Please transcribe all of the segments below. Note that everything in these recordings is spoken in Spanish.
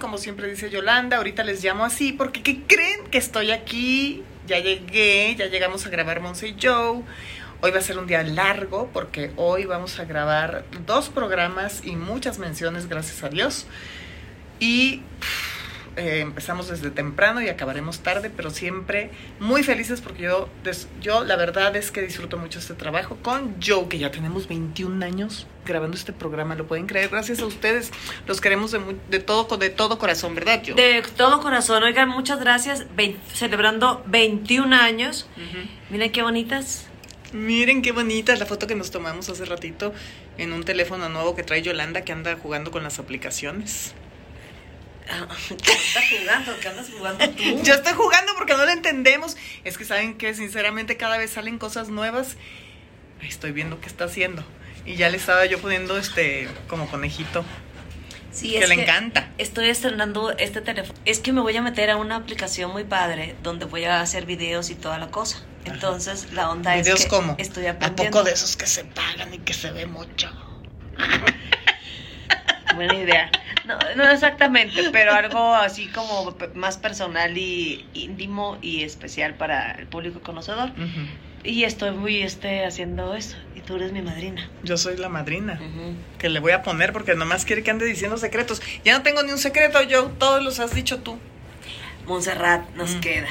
como siempre dice Yolanda. Ahorita les llamo así porque ¿qué creen que estoy aquí? Ya llegué, ya llegamos a grabar Monse y Joe. Hoy va a ser un día largo porque hoy vamos a grabar dos programas y muchas menciones, gracias a Dios. Y eh, empezamos desde temprano y acabaremos tarde, pero siempre muy felices porque yo, yo la verdad es que disfruto mucho este trabajo con Joe, que ya tenemos 21 años grabando este programa, lo pueden creer, gracias a ustedes, los queremos de, todo, de todo corazón, ¿verdad, Joe? De todo corazón, oigan, muchas gracias, celebrando 21 años, miren qué bonitas. Miren qué bonita la foto que nos tomamos hace ratito en un teléfono nuevo que trae Yolanda que anda jugando con las aplicaciones. ¿Qué estás jugando? ¿Qué andas jugando tú? Yo estoy jugando porque no lo entendemos. Es que saben que sinceramente cada vez salen cosas nuevas. Estoy viendo qué está haciendo. Y ya le estaba yo poniendo este como conejito. Sí, que le encanta. Estoy estrenando este teléfono. Es que me voy a meter a una aplicación muy padre donde voy a hacer videos y toda la cosa. Entonces, la onda es que cómo? estoy aprendiendo. ¿A poco de esos que se pagan y que se ve mucho? Buena idea. No, no exactamente, pero algo así como más personal y íntimo y especial para el público conocedor. Y estoy muy este, haciendo eso. Y tú eres mi madrina. Yo soy la madrina. Que le voy a poner porque nomás quiere que ande diciendo secretos. Ya no tengo ni un secreto, yo. Todos los has dicho tú. Montserrat, nos mm. queda.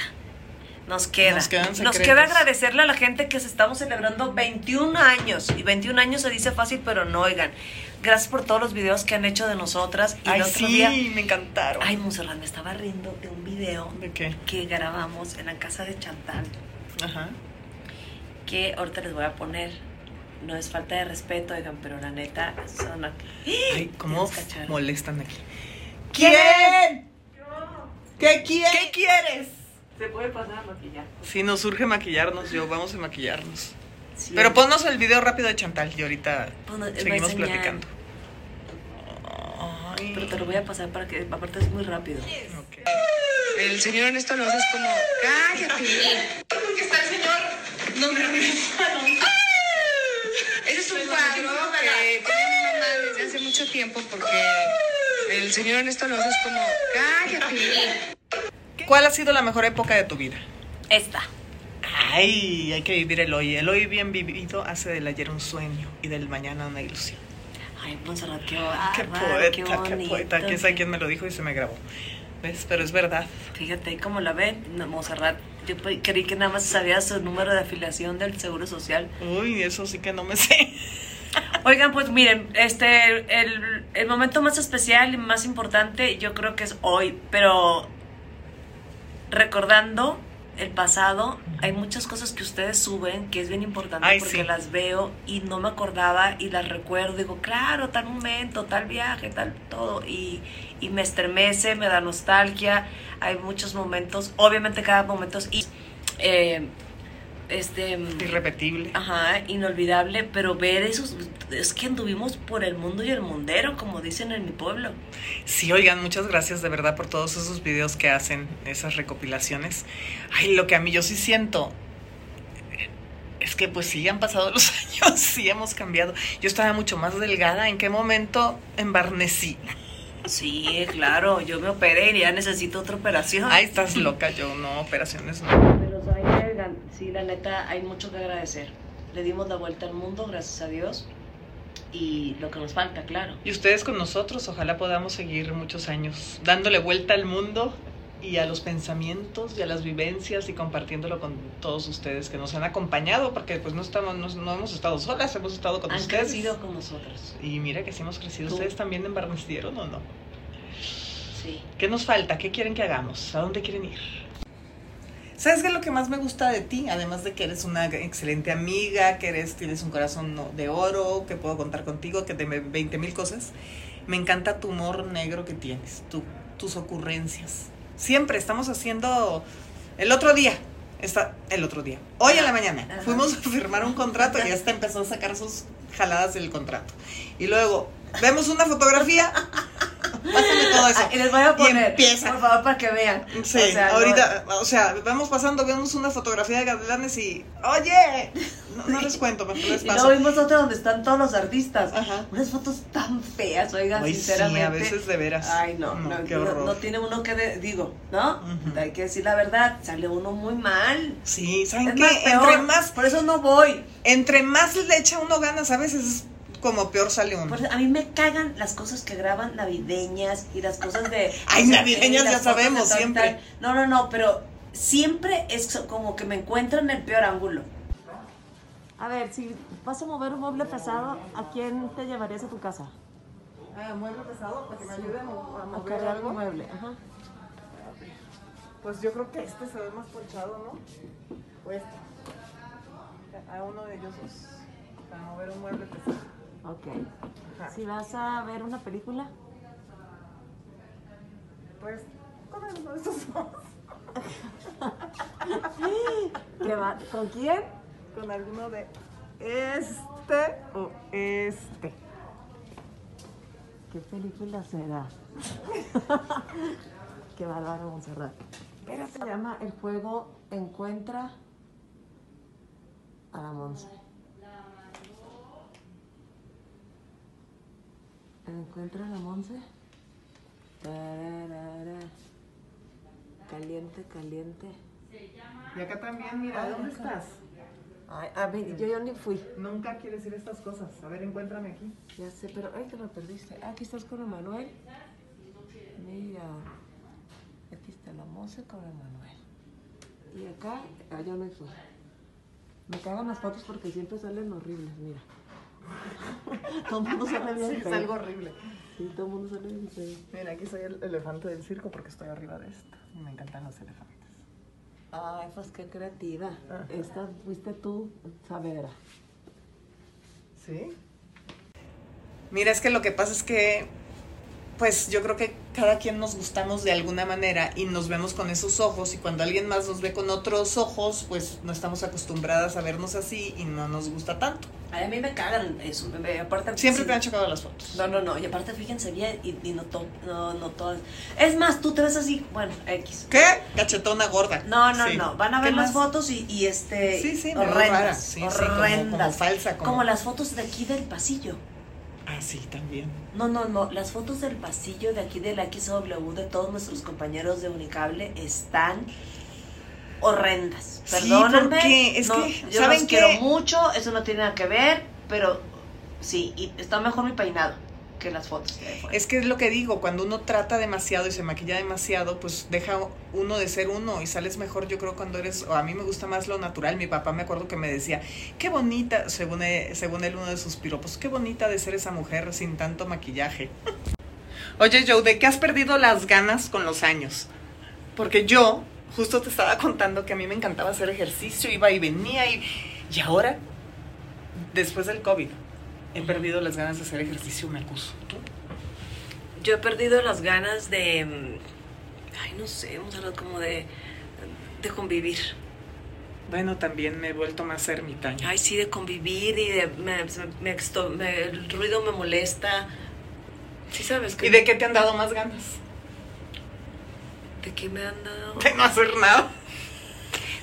Nos queda. Nos, queda agradecerle a la gente que se estamos celebrando 21 años. Y 21 años se dice fácil, pero no, oigan. Gracias por todos los videos que han hecho de nosotras. Y Ay, sí, me encantaron. Ay, Monserrat, me estaba riendo de un video. ¿De qué? Que grabamos en la casa de Chantal. Ajá. Que ahorita les voy a poner. No es falta de respeto, oigan, pero la neta son Ay, ¿cómo molestan aquí? ¿Quién? ¿Qué quieres? ¿Qué quieres? Se puede pasar a maquillar. Si nos surge maquillarnos, yo vamos a maquillarnos. Pero ponnos el video rápido de Chantal y ahorita seguimos platicando. Pero te lo voy a pasar para que, aparte es muy rápido. El señor en esto nos es como, cállate. Porque está el señor no me. Ese es un cuadro que tiene mi mamá desde hace mucho tiempo porque el señor en esto nos es como, cállate. ¿Cuál ha sido la mejor época de tu vida? Esta. Ay, hay que vivir el hoy. El hoy bien vivido hace del ayer un sueño y del mañana una ilusión. Ay, Monserrat, qué, qué poeta, qué, poeta. Quién sabe quién me lo dijo y se me grabó. ¿Ves? Pero es verdad. Fíjate cómo la ven, Monserrat. Yo creí que nada más sabía su número de afiliación del Seguro Social. Uy, eso sí que no me sé. Oigan, pues miren, este, el, el momento más especial y más importante yo creo que es hoy, pero recordando el pasado, hay muchas cosas que ustedes suben que es bien importante porque las veo y no me acordaba y las recuerdo. Digo, claro, tal momento, tal viaje, tal todo. Y, y me estremece, me da nostalgia. Hay muchos momentos, obviamente cada momento es. Y, eh, este irrepetible. Ajá, inolvidable, pero ver esos es que anduvimos por el mundo y el mundero, como dicen en mi pueblo. Sí, oigan, muchas gracias de verdad por todos esos videos que hacen, esas recopilaciones. Ay, lo que a mí yo sí siento es que pues sí han pasado los años, sí hemos cambiado. Yo estaba mucho más delgada, ¿en qué momento embarnecí? Sí, claro, yo me operé y ya necesito otra operación. Ay, estás loca, yo no, operaciones no. Sí, la neta, hay mucho que agradecer. Le dimos la vuelta al mundo, gracias a Dios. Y lo que nos falta, claro. Y ustedes con nosotros, ojalá podamos seguir muchos años dándole vuelta al mundo y a los pensamientos y a las vivencias y compartiéndolo con todos ustedes que nos han acompañado, porque pues no estamos, no, hemos estado solas, hemos estado con ustedes. Han crecido con nosotros. Y mira que sí hemos crecido. ¿Ustedes también embarnecieron o no? Sí. ¿Qué nos falta? ¿Qué quieren que hagamos? ¿A dónde quieren ir? ¿Sabes qué es lo que más me gusta de ti? Además de que eres una excelente amiga, que eres, tienes un corazón de oro, que puedo contar contigo, que te 20 mil cosas. Me encanta tu humor negro que tienes, tu, tus ocurrencias. Siempre estamos haciendo. El otro día, está, el otro día, hoy en la mañana, fuimos a firmar un contrato y hasta empezó a sacar sus jaladas del contrato. Y luego, vemos una fotografía Pásame todo eso. Y les voy a poner, empieza. por favor, para que vean. Sí, ahorita, o sea, vamos pasando, vemos una fotografía de Gatelanes y, oye, no, les cuento, mejor les paso. Y luego vimos otra donde están todos los artistas. Ajá. Unas fotos tan feas, oigan, sinceramente. Sí, a veces de veras. Ay, no, no, no, tiene uno que, digo, ¿no? Hay que decir la verdad, sale uno muy mal. Sí, ¿saben qué? Entre más, por eso no voy. Entre más le echa uno ganas, a veces como peor sale uno. a mí me cagan las cosas que graban navideñas y las cosas de... Ay, navideñas ya sabemos, siempre. No, no, no, pero siempre es como que me encuentro en el peor ángulo. A ver, si vas a mover un mueble pesado, ¿a quién te llevarías a tu casa? Ah, mueble pesado, para que me ayude a mover algo. mueble, ajá. Pues yo creo que este se ve más ponchado, ¿no? O este. A uno de ellos dos. Para mover un mueble pesado. Ok. Si vas a ver una película. Pues con alguno de esos dos. ¿Con quién? Con alguno de este o este. ¿Qué película será? Qué bárbaro, Monserrat. Se llama El juego Encuentra a la Monse. Encuentra la Monse? Caliente, caliente. Y acá también, mira, ¿dónde estás? Ay, a ver, yo, yo ni fui. Nunca quieres decir estas cosas. A ver, encuéntrame aquí. Ya sé, pero ay, que me perdiste. Ah, aquí estás con Emanuel. Mira. Aquí está la Monse con Emanuel. Y acá, ah, yo no fui. Me cagan las fotos porque siempre salen horribles, mira. Todo el mundo sale bien. es algo horrible. Sí, todo el mundo sale bien Mira, aquí soy el elefante del circo porque estoy arriba de esto. Me encantan los elefantes. Ay, pues qué creativa. Esta fuiste tú, Saavedra. ¿Sí? Mira, es que lo que pasa es que pues yo creo que cada quien nos gustamos de alguna manera y nos vemos con esos ojos y cuando alguien más nos ve con otros ojos, pues no estamos acostumbradas a vernos así y no nos gusta tanto. a mí me cagan eso. aparte, Siempre te han chocado las fotos. No, no, no. Y aparte, fíjense bien y, y no, no, no todas. Es más, tú te ves así, bueno, X. ¿Qué? Cachetona gorda. No, no, no. Van a ver las fotos y, y este. Sí, sí, horrendas. Sí, horrendas. como, falsa. Como... como las fotos de aquí del pasillo. Ah, sí, también. No, no, no. Las fotos del pasillo de aquí de la XW de todos nuestros compañeros de Unicable están horrendas. Perdóname. Sí, es que, yo ¿saben los quiero mucho, eso no tiene nada que ver, pero sí, y está mejor mi peinado que las fotos. es que es lo que digo, cuando uno trata demasiado y se maquilla demasiado, pues deja uno de ser uno y sales mejor, yo creo, cuando eres, o a mí me gusta más lo natural. Mi papá me acuerdo que me decía, qué bonita, según él, según él uno de sus piropos, qué bonita de ser esa mujer sin tanto maquillaje. Oye, Joe, ¿de qué has perdido las ganas con los años? Porque yo, justo te estaba contando que a mí me encantaba hacer ejercicio, iba y venía y, y ahora, después del COVID, he perdido las ganas de hacer ejercicio, me acuso. ¿Tú? Yo he perdido las ganas de, mm, ay, no sé, vamos a hablar como de, de convivir. Bueno, también me he vuelto más ermitaña. Ay, sí, de convivir y de, me, me, el ruido me molesta. Sí, sabes que... ¿Y de qué te han dado más ganas? ¿De qué me han dado? De no hacer nada.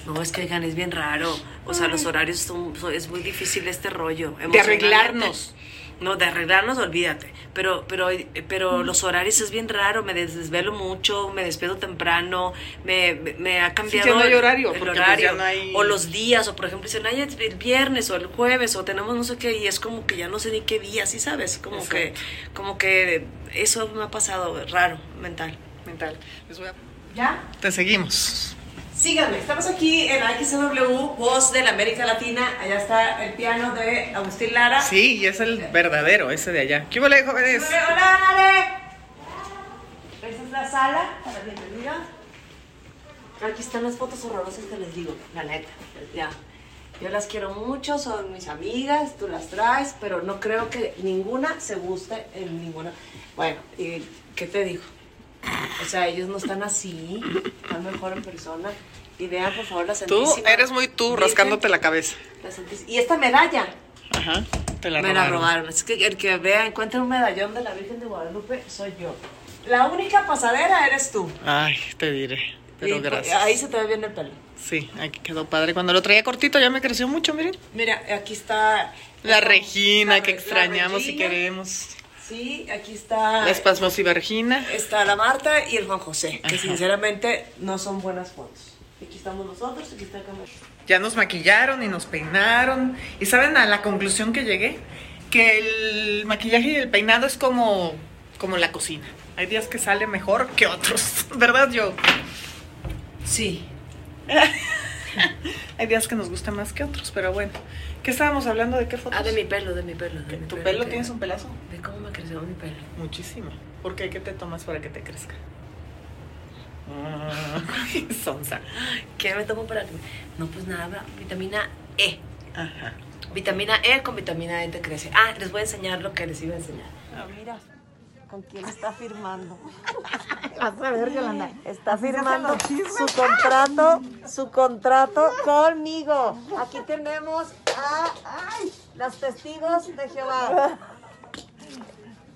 No, es que oigan, es bien raro. O sea, los horarios son, es muy difícil este rollo. De arreglarnos. No, de arreglarnos, olvídate. Pero, pero, pero mm. los horarios es bien raro. Me desvelo mucho, me despido temprano, me, me ha cambiado sí, no hay horario, el, pues horario. O los días, o por ejemplo, dicen, ay, el viernes o el jueves, o tenemos no sé qué, y es como que ya no sé ni qué día, ¿sí sabes? Como que, como que eso me ha pasado raro, mental. Mental. Les voy a... ¿Ya? Te seguimos. Síganme, estamos aquí en XW, voz de la América Latina. Allá está el piano de Agustín Lara. Sí, y es el verdadero, ese de allá. ¿Qué huele, jóvenes? Hola, Ale. Esta es la sala para bienvenida. Aquí están las fotos horrorosas que les digo, la neta. Ya. Yo las quiero mucho, son mis amigas, tú las traes, pero no creo que ninguna se guste en ninguna. Bueno, ¿y qué te digo? O sea, ellos no están así, están mejor en persona. Y vean, por favor, la Santísima. Tú eres muy tú, rascándote la cabeza. y esta medalla. Ajá, te la Me la robaron. Es que el que vea, encuentre un medallón de la Virgen de Guadalupe, soy yo. La única pasadera eres tú. Ay, te diré. Pero Y, pues, gracias. Ahí se te ve bien el pelo. Sí, aquí quedó padre. Cuando lo traía cortito ya me creció mucho, miren. Mira, aquí está. La Regina la que la extrañamos y queremos. Sí, aquí está. La Espasmos y Vergina. Está la Marta y el Juan José, que Ajá. sinceramente no son buenas fotos. Aquí estamos nosotros, aquí está el cámara. Ya nos maquillaron y nos peinaron. ¿Y saben a la conclusión que llegué? Que el maquillaje y el peinado es como, como la cocina. Hay días que sale mejor que otros, ¿verdad, yo? Sí. Hay días que nos gusta más que otros, pero bueno. ¿Qué estábamos hablando? ¿De qué fotos? Ah, de mi pelo, de mi pelo. De mi ¿Tu pelo que- tienes un pelazo? Cómo me creció mi pelo. Muchísimo. ¿Por qué? ¿Qué te tomas para que te crezca? Ah, Sonsa. ¿Qué me tomo para que.? No, pues nada, vitamina E. Ajá. Vitamina E con vitamina E te crece. Ah, les voy a enseñar lo que les iba a enseñar. Ah, Mira, ¿con quién está firmando? Vas a ver, Yolanda. Está firmando su contrato, su contrato conmigo. Aquí tenemos a ay, las testigos de Jehová.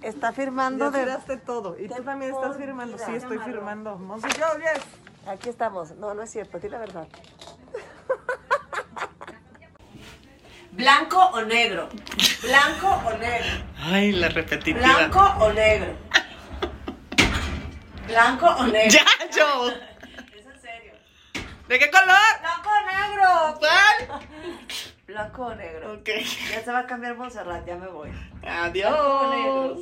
Está firmando Ya de... tiraste todo. Y tú también estás firmando. vida. Sí, estoy firmando. Monse, yo, yes. Aquí estamos. No, no es cierto, di la verdad. ¿Blanco o negro? ¿Blanco o negro? Ay, la repetitiva. ¿Blanco o negro? ¿Blanco o negro? Ya, yo. Es en serio. ¿De qué color? ¿Blanco o negro? ¿Cuál? Blanco o negro. Ok. Ya se va a cambiar Montserrat, ya me voy. Adiós.